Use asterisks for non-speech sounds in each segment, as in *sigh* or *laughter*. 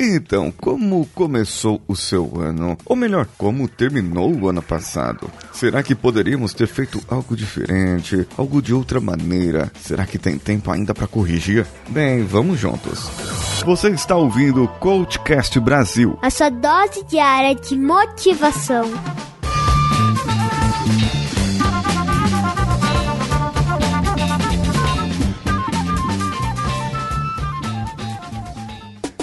Então, como começou o seu ano? Ou melhor, como terminou o ano passado? Será que poderíamos ter feito algo diferente? Algo de outra maneira? Será que tem tempo ainda para corrigir? Bem, vamos juntos. Você está ouvindo o Coachcast Brasil. A sua dose diária de motivação.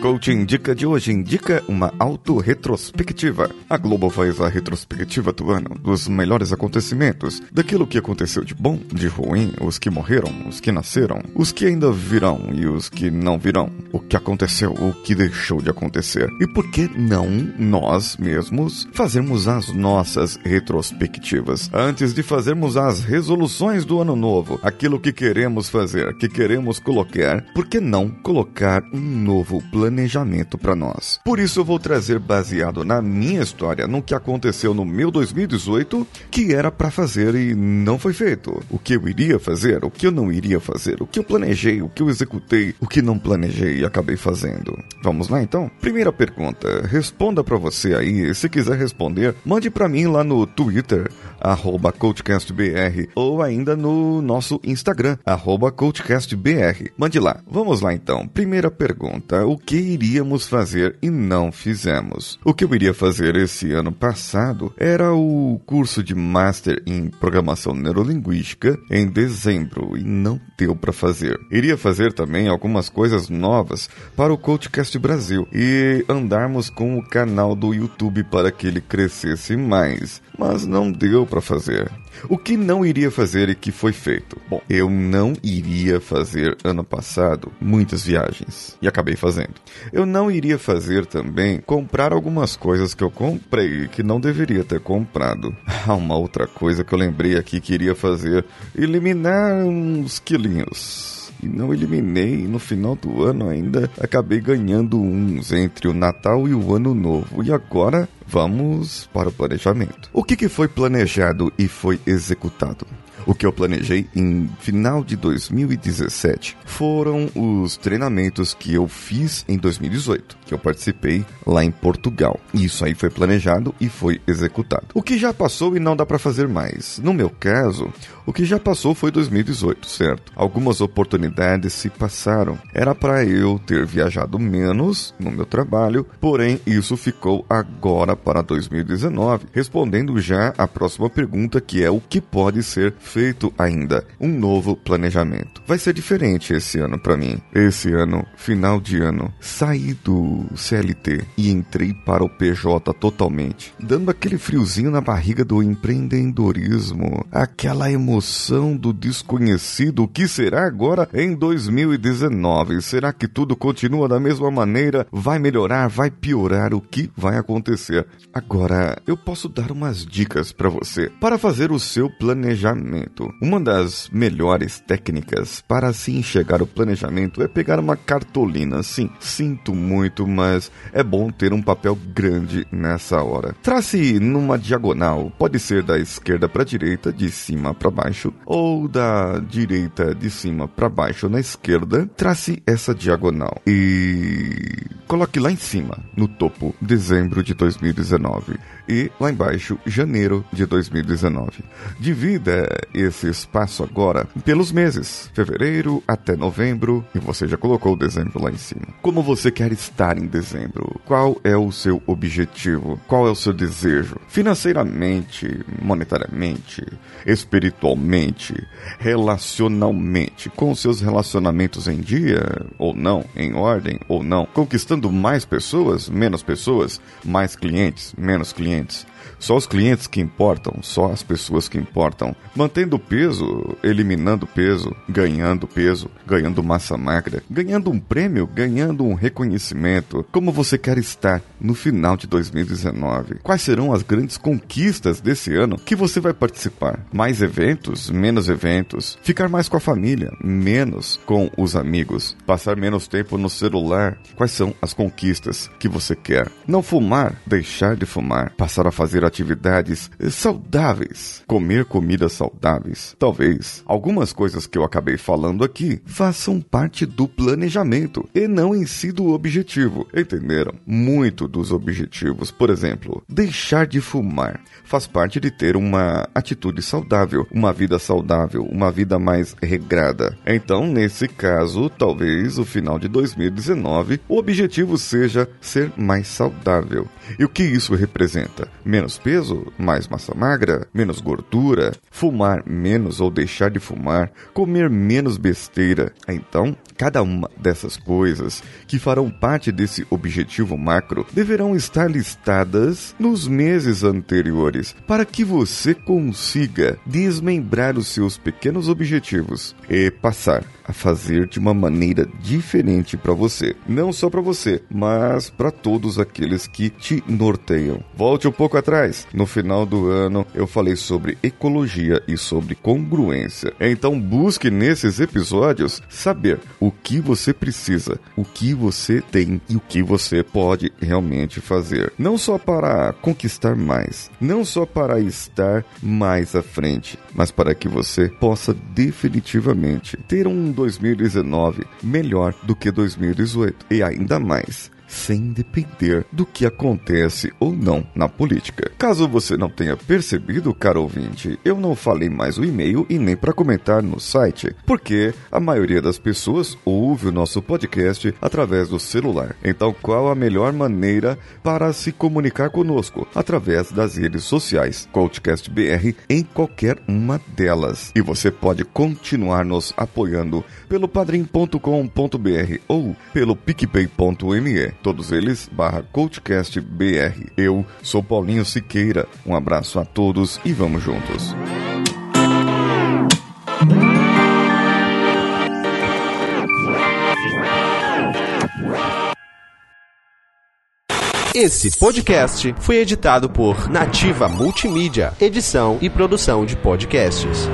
Coach Indica de hoje indica uma autorretrospectiva. A Globo faz a retrospectiva do ano, dos melhores acontecimentos, daquilo que aconteceu de bom, de ruim, os que morreram, os que nasceram, os que ainda virão e os que não virão, o que aconteceu, o que deixou de acontecer. E por que não nós mesmos fazermos as nossas retrospectivas antes de fazermos as resoluções do ano novo, aquilo que queremos fazer, que queremos colocar, por que não colocar um novo planejamento? Planejamento para nós. Por isso eu vou trazer baseado na minha história, no que aconteceu no meu 2018, que era para fazer e não foi feito. O que eu iria fazer, o que eu não iria fazer, o que eu planejei, o que eu executei, o que não planejei e acabei fazendo. Vamos lá então? Primeira pergunta, responda para você aí, se quiser responder, mande para mim lá no Twitter arroba CoachCastBR, ou ainda no nosso Instagram, arroba CoachCastBR. Mande lá. Vamos lá então. Primeira pergunta: o que iríamos fazer e não fizemos? O que eu iria fazer esse ano passado era o curso de Master em Programação Neurolinguística em dezembro e não deu para fazer. Iria fazer também algumas coisas novas para o CoachCast Brasil e andarmos com o canal do YouTube para que ele crescesse mais mas não deu para fazer. O que não iria fazer e que foi feito? Bom, eu não iria fazer ano passado muitas viagens e acabei fazendo. Eu não iria fazer também comprar algumas coisas que eu comprei e que não deveria ter comprado. *laughs* Há uma outra coisa que eu lembrei aqui que iria fazer: eliminar uns quilinhos e não eliminei. E no final do ano ainda acabei ganhando uns entre o Natal e o Ano Novo. E agora vamos para o planejamento. O que, que foi planejado e foi executado? O que eu planejei em final de 2017 foram os treinamentos que eu fiz em 2018, que eu participei lá em Portugal. Isso aí foi planejado e foi executado. O que já passou e não dá para fazer mais. No meu caso, o que já passou foi 2018, certo? Algumas oportunidades se passaram. Era para eu ter viajado menos no meu trabalho, porém isso ficou agora para 2019, respondendo já a próxima pergunta que é o que pode ser feito feito ainda um novo planejamento. Vai ser diferente esse ano para mim. Esse ano, final de ano, saí do CLT e entrei para o PJ totalmente, dando aquele friozinho na barriga do empreendedorismo, aquela emoção do desconhecido. O que será agora em 2019? Será que tudo continua da mesma maneira? Vai melhorar? Vai piorar? O que vai acontecer? Agora, eu posso dar umas dicas para você para fazer o seu planejamento planejamento. Uma das melhores técnicas para se enxergar o planejamento é pegar uma cartolina. Sim, sinto muito, mas é bom ter um papel grande nessa hora. Trace numa diagonal, pode ser da esquerda para direita, de cima para baixo, ou da direita de cima para baixo na esquerda. Trace essa diagonal e coloque lá em cima, no topo, dezembro de 2019 e lá embaixo, janeiro de 2019. Divida esse espaço agora pelos meses, fevereiro até novembro, e você já colocou dezembro lá em cima. Como você quer estar em dezembro? Qual é o seu objetivo? Qual é o seu desejo? Financeiramente, monetariamente, espiritualmente, relacionalmente, com seus relacionamentos em dia ou não, em ordem ou não, conquistando mais pessoas, menos pessoas, mais clientes, menos clientes Só os clientes que importam, só as pessoas que importam. Mantendo peso, eliminando peso, ganhando peso, ganhando massa magra, ganhando um prêmio, ganhando um reconhecimento. Como você quer estar no final de 2019? Quais serão as grandes conquistas desse ano que você vai participar? Mais eventos? Menos eventos? Ficar mais com a família? Menos com os amigos? Passar menos tempo no celular? Quais são as conquistas que você quer? Não fumar? Deixar de fumar? Passar a fazer atividades saudáveis? Comer comidas saudáveis? Talvez algumas coisas que eu acabei falando aqui façam parte do planejamento e não em si do objetivo. Entenderam? Muito dos objetivos, por exemplo, deixar de fumar faz parte de ter uma atitude saudável, uma vida saudável, uma vida mais regrada. Então, nesse caso, talvez o final de 2019, o objetivo seja ser mais saudável. E o que isso representa? Menos peso? Mais massa magra? Menos gordura? Fumar menos ou deixar de fumar? Comer menos besteira? Então, cada uma dessas coisas que farão parte desse objetivo macro deverão estar listadas nos meses anteriores para que você consiga desmembrar os seus pequenos objetivos e passar a fazer de uma maneira diferente para você. Não só para você, mas para todos aqueles que te norteiam. Volte um pouco atrás. No final do ano eu falei sobre ecologia e sobre congruência. Então busque nesses episódios saber o que você precisa, o que você tem e o que você pode realmente fazer. Não só para conquistar mais, não só para estar mais à frente, mas para que você possa definitivamente ter um 2019 melhor do que 2018 e ainda mais sem depender do que acontece ou não na política. Caso você não tenha percebido, caro ouvinte, eu não falei mais o e-mail e nem para comentar no site, porque a maioria das pessoas ouve o nosso podcast através do celular. Então, qual a melhor maneira para se comunicar conosco? Através das redes sociais, Coachcast BR em qualquer uma delas. E você pode continuar nos apoiando pelo padrim.com.br ou pelo picpay.me todos eles, barra CoachCastBR. Eu sou Paulinho Siqueira. Um abraço a todos e vamos juntos. Esse podcast foi editado por Nativa Multimídia, edição e produção de podcasts.